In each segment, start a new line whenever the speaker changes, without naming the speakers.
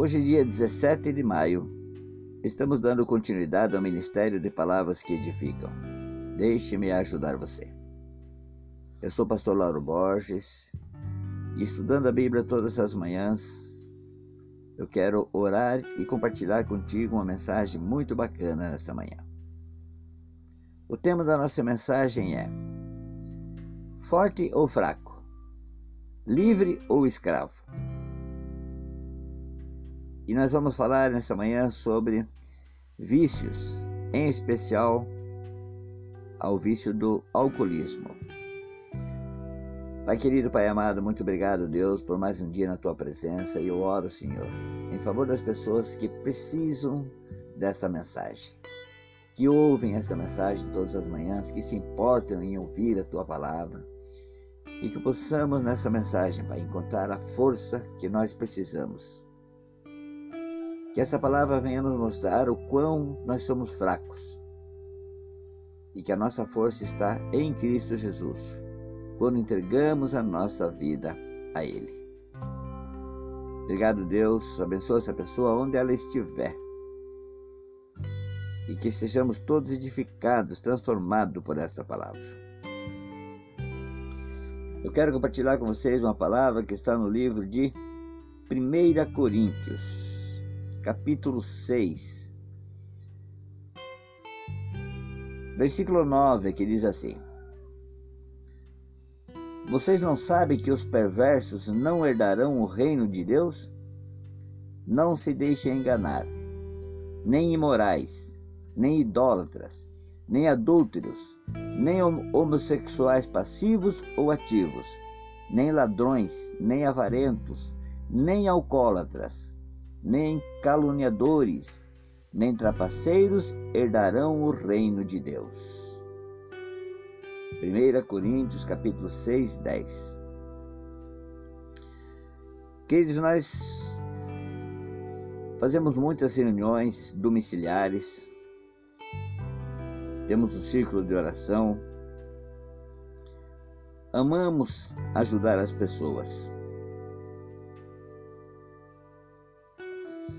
Hoje, é dia 17 de maio, estamos dando continuidade ao Ministério de Palavras que Edificam. Deixe-me ajudar você. Eu sou o pastor Lauro Borges e estudando a Bíblia todas as manhãs, eu quero orar e compartilhar contigo uma mensagem muito bacana nesta manhã. O tema da nossa mensagem é Forte ou fraco? Livre ou escravo? E nós vamos falar nessa manhã sobre vícios, em especial ao vício do alcoolismo. Pai querido, Pai amado, muito obrigado, Deus, por mais um dia na tua presença. E eu oro, Senhor, em favor das pessoas que precisam desta mensagem, que ouvem esta mensagem todas as manhãs, que se importam em ouvir a tua palavra. E que possamos nessa mensagem, Pai, encontrar a força que nós precisamos que essa palavra venha nos mostrar o quão nós somos fracos e que a nossa força está em Cristo Jesus, quando entregamos a nossa vida a Ele. Obrigado, Deus. Abençoa essa pessoa onde ela estiver. E que sejamos todos edificados, transformados por esta palavra. Eu quero compartilhar com vocês uma palavra que está no livro de 1 Coríntios capítulo 6, versículo 9, que diz assim: Vocês não sabem que os perversos não herdarão o reino de Deus? Não se deixem enganar, nem imorais, nem idólatras, nem adúlteros, nem homossexuais passivos ou ativos, nem ladrões, nem avarentos, nem alcoólatras nem caluniadores, nem trapaceiros herdarão o reino de Deus. 1 Coríntios capítulo 6, 10. Queridos, nós fazemos muitas reuniões domiciliares, temos um círculo de oração, amamos ajudar as pessoas.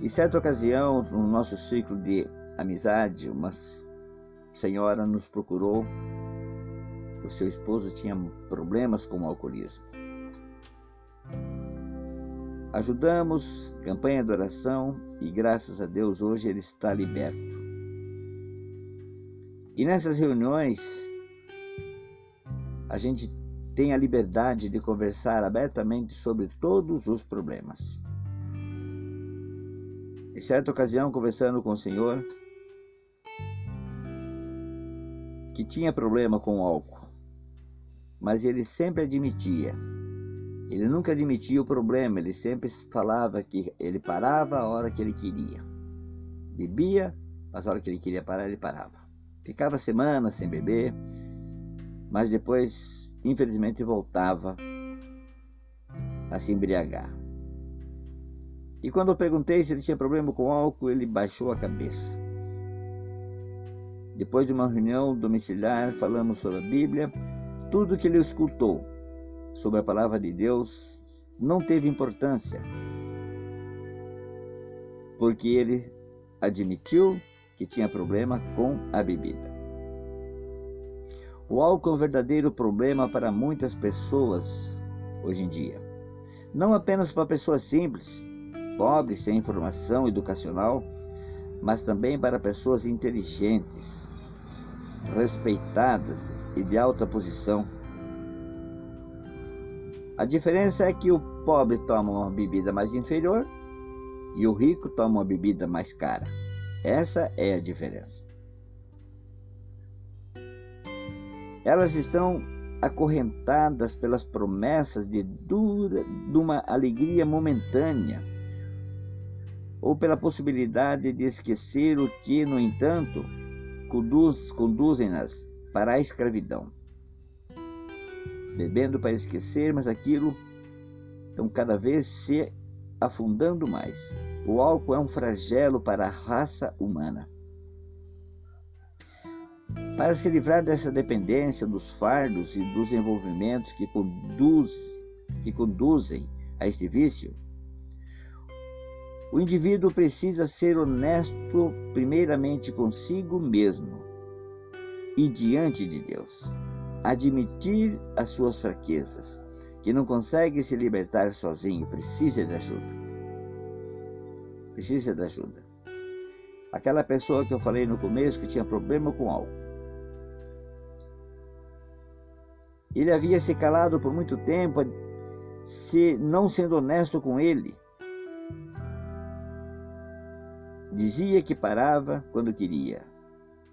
Em certa ocasião, no nosso ciclo de amizade, uma senhora nos procurou. O seu esposo tinha problemas com o alcoolismo. Ajudamos, campanha de oração e graças a Deus hoje ele está liberto. E nessas reuniões a gente tem a liberdade de conversar abertamente sobre todos os problemas. Em certa ocasião, conversando com o senhor, que tinha problema com o álcool, mas ele sempre admitia. Ele nunca admitia o problema, ele sempre falava que ele parava a hora que ele queria. Bebia, mas a hora que ele queria parar, ele parava. Ficava semanas sem beber, mas depois, infelizmente, voltava a se embriagar. E quando eu perguntei se ele tinha problema com álcool, ele baixou a cabeça. Depois de uma reunião domiciliar, falamos sobre a Bíblia. Tudo que ele escutou sobre a palavra de Deus não teve importância, porque ele admitiu que tinha problema com a bebida. O álcool é um verdadeiro problema para muitas pessoas hoje em dia. Não apenas para pessoas simples, pobres sem informação educacional, mas também para pessoas inteligentes, respeitadas e de alta posição. A diferença é que o pobre toma uma bebida mais inferior e o rico toma uma bebida mais cara. Essa é a diferença. Elas estão acorrentadas pelas promessas de, dura, de uma alegria momentânea ou pela possibilidade de esquecer o que, no entanto, conduz, conduzem-nas para a escravidão. Bebendo para esquecer, mas aquilo estão cada vez se afundando mais. O álcool é um flagelo para a raça humana. Para se livrar dessa dependência dos fardos e dos envolvimentos que, conduz, que conduzem a este vício, O indivíduo precisa ser honesto primeiramente consigo mesmo e diante de Deus. Admitir as suas fraquezas, que não consegue se libertar sozinho, precisa de ajuda. Precisa de ajuda. Aquela pessoa que eu falei no começo que tinha problema com álcool. Ele havia se calado por muito tempo, se não sendo honesto com ele. Dizia que parava quando queria,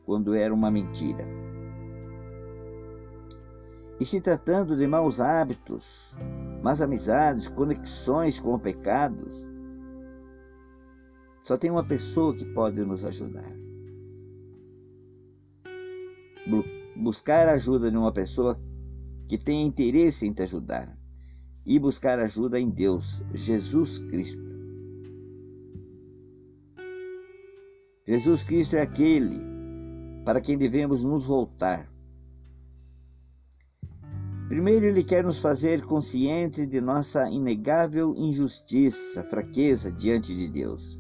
quando era uma mentira. E se tratando de maus hábitos, más amizades, conexões com o pecado, só tem uma pessoa que pode nos ajudar. Buscar ajuda de uma pessoa que tenha interesse em te ajudar e buscar ajuda em Deus, Jesus Cristo. Jesus Cristo é aquele para quem devemos nos voltar. Primeiro, Ele quer nos fazer conscientes de nossa inegável injustiça, fraqueza diante de Deus,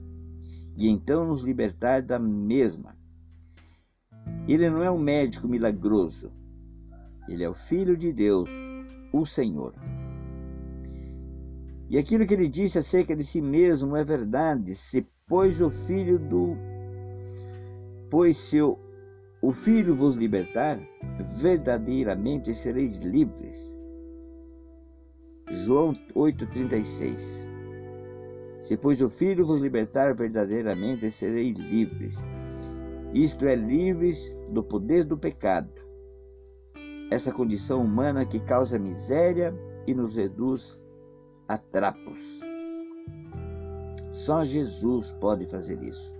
e então nos libertar da mesma. Ele não é um médico milagroso, ele é o Filho de Deus, o Senhor. E aquilo que ele disse acerca de si mesmo é verdade. Se pois o Filho do pois se o, Filho vos libertar, verdadeiramente sereis livres. João 8:36. Se pois o Filho vos libertar, verdadeiramente sereis livres. Isto é livres do poder do pecado. Essa condição humana que causa miséria e nos reduz a trapos. Só Jesus pode fazer isso.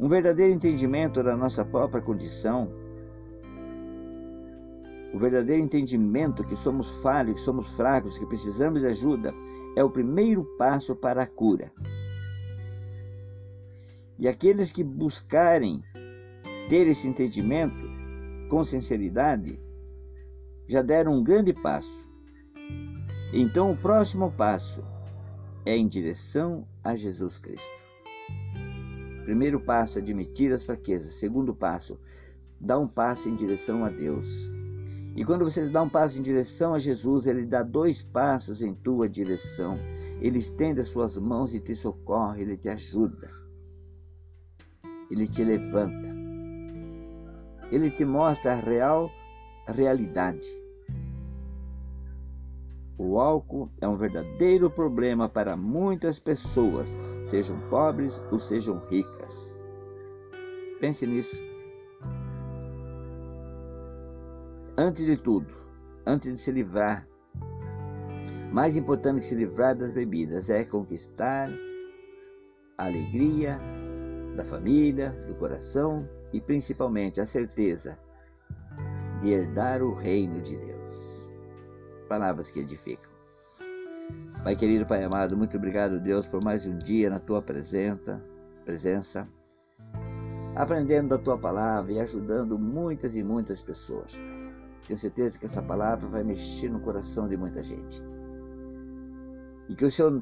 Um verdadeiro entendimento da nossa própria condição, o verdadeiro entendimento que somos falhos, que somos fracos, que precisamos de ajuda, é o primeiro passo para a cura. E aqueles que buscarem ter esse entendimento com sinceridade já deram um grande passo então, o próximo passo é em direção a Jesus Cristo. Primeiro passo, admitir as fraquezas. Segundo passo, dá um passo em direção a Deus. E quando você dá um passo em direção a Jesus, ele dá dois passos em tua direção. Ele estende as suas mãos e te socorre, ele te ajuda. Ele te levanta. Ele te mostra a real realidade. O álcool é um verdadeiro problema para muitas pessoas, sejam pobres ou sejam ricas. Pense nisso. Antes de tudo, antes de se livrar, mais importante que se livrar das bebidas é conquistar a alegria da família, do coração e principalmente a certeza de herdar o reino de Deus palavras que edificam. Pai querido, Pai amado, muito obrigado, Deus, por mais um dia na tua presença, presença, aprendendo da tua palavra e ajudando muitas e muitas pessoas. Tenho certeza que essa palavra vai mexer no coração de muita gente. E que o seu,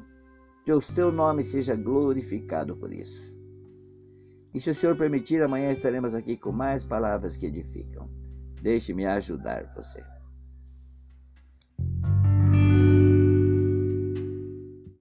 que o teu nome seja glorificado por isso. E se o Senhor permitir, amanhã estaremos aqui com mais palavras que edificam. Deixe-me ajudar você.